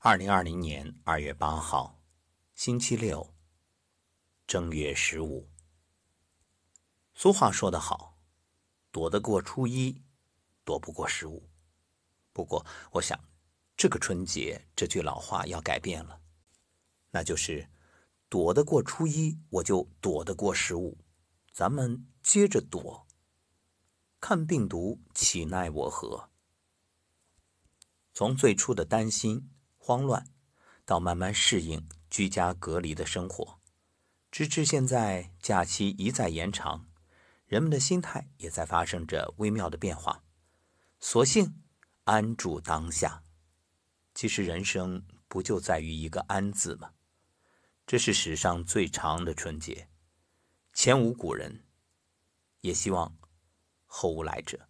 二零二零年二月八号，星期六，正月十五。俗话说得好，躲得过初一，躲不过十五。不过，我想，这个春节这句老话要改变了，那就是躲得过初一，我就躲得过十五。咱们接着躲，看病毒岂奈我何？从最初的担心。慌乱，到慢慢适应居家隔离的生活，直至现在假期一再延长，人们的心态也在发生着微妙的变化。索性安住当下。其实人生不就在于一个“安”字吗？这是史上最长的春节，前无古人，也希望后无来者。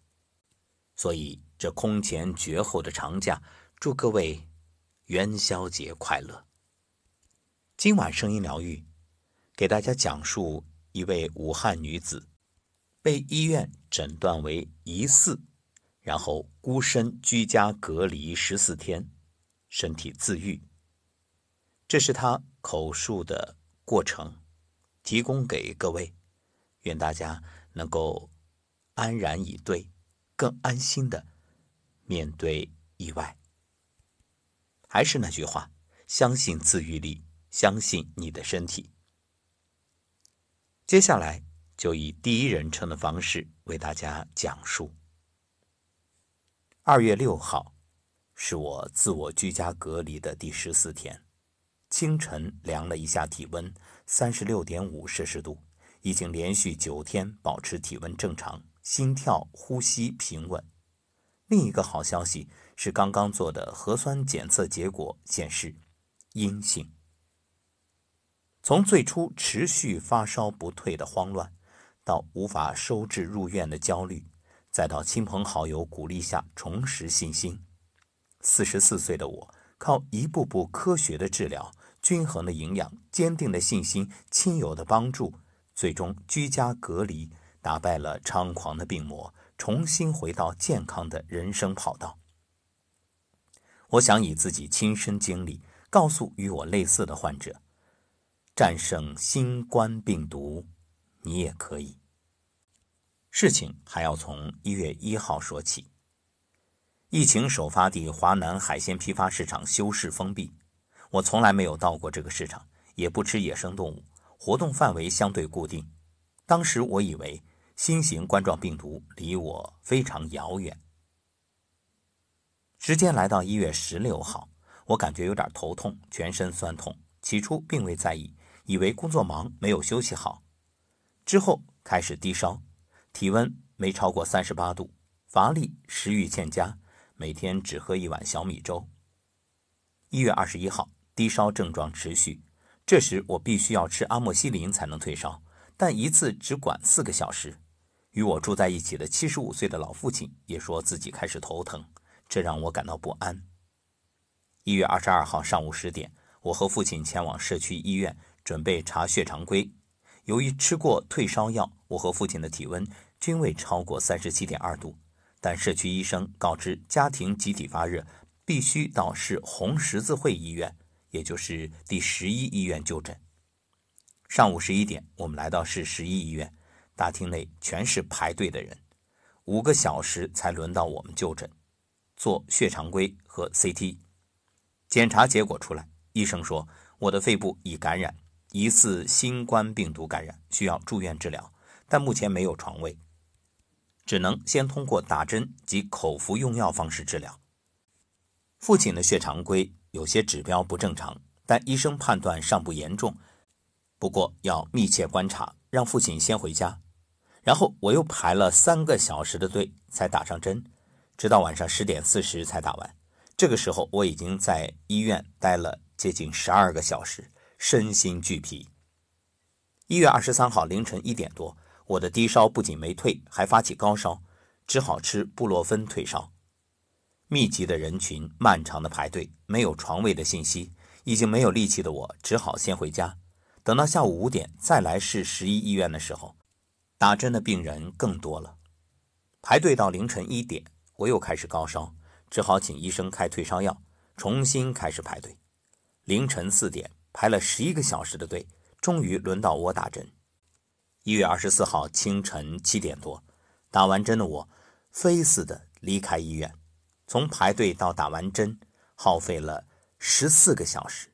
所以这空前绝后的长假，祝各位。元宵节快乐！今晚声音疗愈，给大家讲述一位武汉女子被医院诊断为疑似，然后孤身居家隔离十四天，身体自愈。这是她口述的过程，提供给各位，愿大家能够安然以对，更安心的面对意外。还是那句话，相信自愈力，相信你的身体。接下来就以第一人称的方式为大家讲述。二月六号，是我自我居家隔离的第十四天。清晨量了一下体温，三十六点五摄氏度，已经连续九天保持体温正常，心跳、呼吸平稳。另一个好消息是，刚刚做的核酸检测结果显示阴性。从最初持续发烧不退的慌乱，到无法收治入院的焦虑，再到亲朋好友鼓励下重拾信心，四十四岁的我靠一步步科学的治疗、均衡的营养、坚定的信心、亲友的帮助，最终居家隔离，打败了猖狂的病魔。重新回到健康的人生跑道。我想以自己亲身经历告诉与我类似的患者：战胜新冠病毒，你也可以。事情还要从一月一号说起。疫情首发地华南海鲜批发市场休市封闭，我从来没有到过这个市场，也不吃野生动物，活动范围相对固定。当时我以为。新型冠状病毒离我非常遥远。时间来到一月十六号，我感觉有点头痛，全身酸痛。起初并未在意，以为工作忙没有休息好。之后开始低烧，体温没超过三十八度，乏力，食欲欠佳，每天只喝一碗小米粥。一月二十一号，低烧症状持续，这时我必须要吃阿莫西林才能退烧，但一次只管四个小时。与我住在一起的七十五岁的老父亲也说自己开始头疼，这让我感到不安。一月二十二号上午十点，我和父亲前往社区医院准备查血常规。由于吃过退烧药，我和父亲的体温均未超过三十七点二度，但社区医生告知家庭集体发热，必须到市红十字会医院，也就是第十一医院就诊。上午十一点，我们来到市十一医院。大厅内全是排队的人，五个小时才轮到我们就诊，做血常规和 CT。检查结果出来，医生说我的肺部已感染，疑似新冠病毒感染，需要住院治疗，但目前没有床位，只能先通过打针及口服用药方式治疗。父亲的血常规有些指标不正常，但医生判断尚不严重，不过要密切观察，让父亲先回家。然后我又排了三个小时的队才打上针，直到晚上十点四十才打完。这个时候我已经在医院待了接近十二个小时，身心俱疲。一月二十三号凌晨一点多，我的低烧不仅没退，还发起高烧，只好吃布洛芬退烧。密集的人群，漫长的排队，没有床位的信息，已经没有力气的我只好先回家。等到下午五点再来市十一医院的时候。打针的病人更多了，排队到凌晨一点，我又开始高烧，只好请医生开退烧药。重新开始排队。凌晨四点排了十一个小时的队，终于轮到我打针。一月二十四号清晨七点多，打完针的我飞似的离开医院。从排队到打完针，耗费了十四个小时。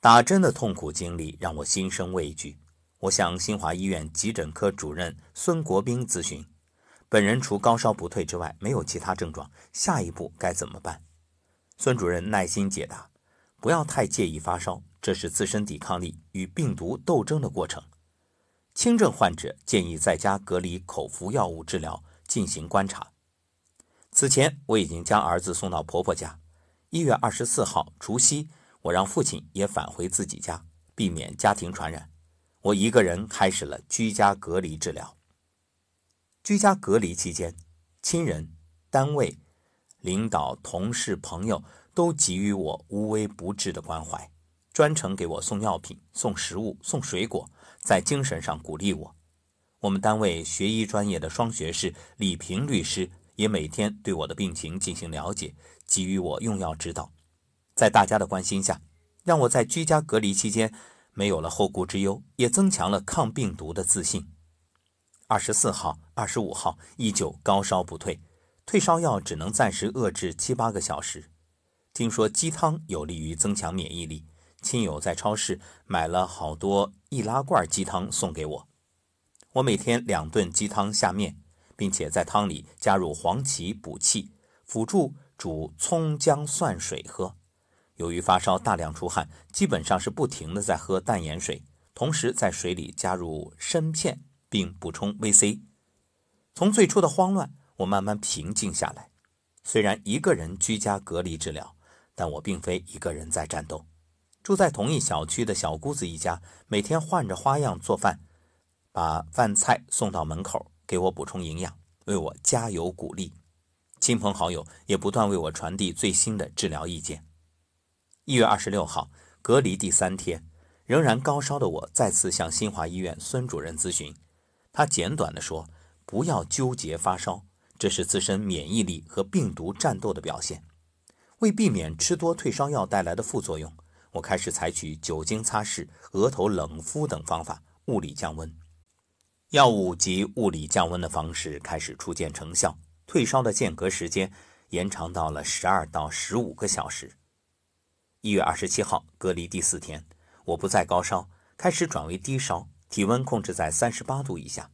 打针的痛苦经历让我心生畏惧。我向新华医院急诊科主任孙国兵咨询，本人除高烧不退之外，没有其他症状，下一步该怎么办？孙主任耐心解答。不要太介意发烧，这是自身抵抗力与病毒斗争的过程。轻症患者建议在家隔离，口服药物治疗，进行观察。此前我已经将儿子送到婆婆家。一月二十四号除夕，我让父亲也返回自己家，避免家庭传染。我一个人开始了居家隔离治疗。居家隔离期间，亲人、单位、领导、同事、朋友。都给予我无微不至的关怀，专程给我送药品、送食物、送水果，在精神上鼓励我。我们单位学医专业的双学士李平律师也每天对我的病情进行了解，给予我用药指导。在大家的关心下，让我在居家隔离期间没有了后顾之忧，也增强了抗病毒的自信。二十四号、二十五号依旧高烧不退，退烧药只能暂时遏制七八个小时。听说鸡汤有利于增强免疫力，亲友在超市买了好多易拉罐鸡汤送给我。我每天两顿鸡汤下面，并且在汤里加入黄芪补气，辅助煮葱姜蒜水喝。由于发烧大量出汗，基本上是不停的在喝淡盐水，同时在水里加入参片，并补充 VC。从最初的慌乱，我慢慢平静下来。虽然一个人居家隔离治疗。但我并非一个人在战斗，住在同一小区的小姑子一家，每天换着花样做饭，把饭菜送到门口，给我补充营养，为我加油鼓励。亲朋好友也不断为我传递最新的治疗意见。一月二十六号，隔离第三天，仍然高烧的我再次向新华医院孙主任咨询，他简短地说：“不要纠结发烧，这是自身免疫力和病毒战斗的表现。”为避免吃多退烧药带来的副作用，我开始采取酒精擦拭、额头冷敷等方法，物理降温。药物及物理降温的方式开始初见成效，退烧的间隔时间延长到了十二到十五个小时。一月二十七号隔离第四天，我不再高烧，开始转为低烧，体温控制在三十八度以下。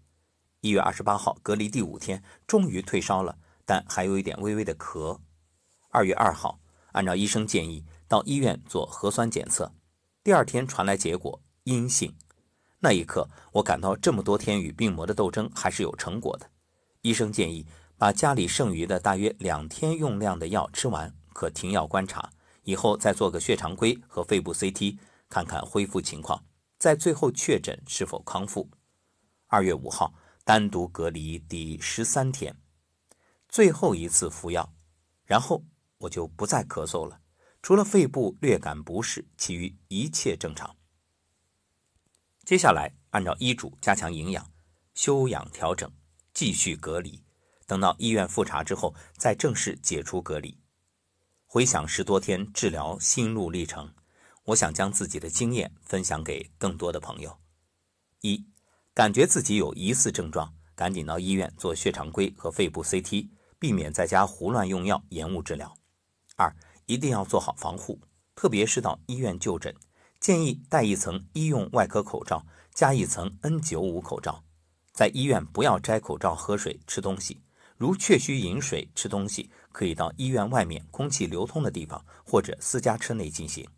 一月二十八号隔离第五天，终于退烧了，但还有一点微微的咳。二月二号，按照医生建议到医院做核酸检测，第二天传来结果阴性。那一刻，我感到这么多天与病魔的斗争还是有成果的。医生建议把家里剩余的大约两天用量的药吃完，可停药观察，以后再做个血常规和肺部 CT，看看恢复情况，在最后确诊是否康复。二月五号，单独隔离第十三天，最后一次服药，然后。我就不再咳嗽了，除了肺部略感不适，其余一切正常。接下来按照医嘱加强营养、休养调整，继续隔离。等到医院复查之后，再正式解除隔离。回想十多天治疗心路历程，我想将自己的经验分享给更多的朋友：一、感觉自己有疑似症状，赶紧到医院做血常规和肺部 CT，避免在家胡乱用药延误治疗。二一定要做好防护，特别是到医院就诊，建议戴一层医用外科口罩，加一层 N95 口罩。在医院不要摘口罩喝水、吃东西。如确需饮水、吃东西，可以到医院外面空气流通的地方或者私家车内进行。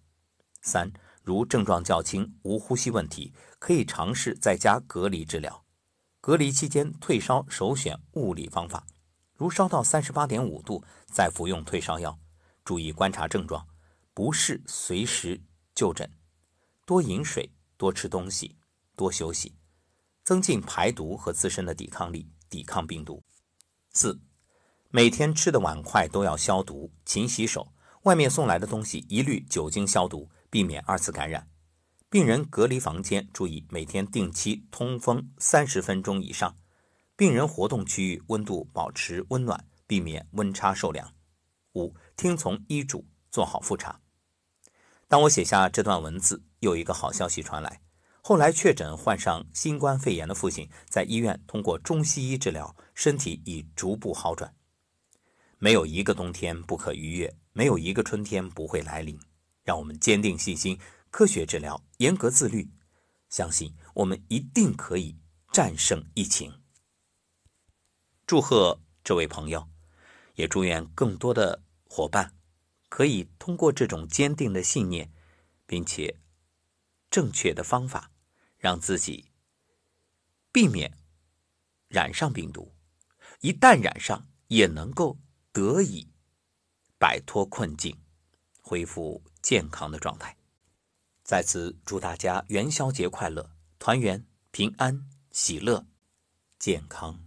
三如症状较轻、无呼吸问题，可以尝试在家隔离治疗。隔离期间退烧首选物理方法，如烧到三十八点五度，再服用退烧药。注意观察症状，不适随时就诊，多饮水，多吃东西，多休息，增进排毒和自身的抵抗力，抵抗病毒。四，每天吃的碗筷都要消毒，勤洗手。外面送来的东西一律酒精消毒，避免二次感染。病人隔离房间注意每天定期通风三十分钟以上。病人活动区域温度保持温暖，避免温差受凉。五。听从医嘱，做好复查。当我写下这段文字，有一个好消息传来：后来确诊患上新冠肺炎的父亲，在医院通过中西医治疗，身体已逐步好转。没有一个冬天不可逾越，没有一个春天不会来临。让我们坚定信心，科学治疗，严格自律，相信我们一定可以战胜疫情。祝贺这位朋友，也祝愿更多的伙伴可以通过这种坚定的信念，并且正确的方法，让自己避免染上病毒。一旦染上，也能够得以摆脱困境，恢复。健康的状态，在此祝大家元宵节快乐，团圆、平安、喜乐、健康。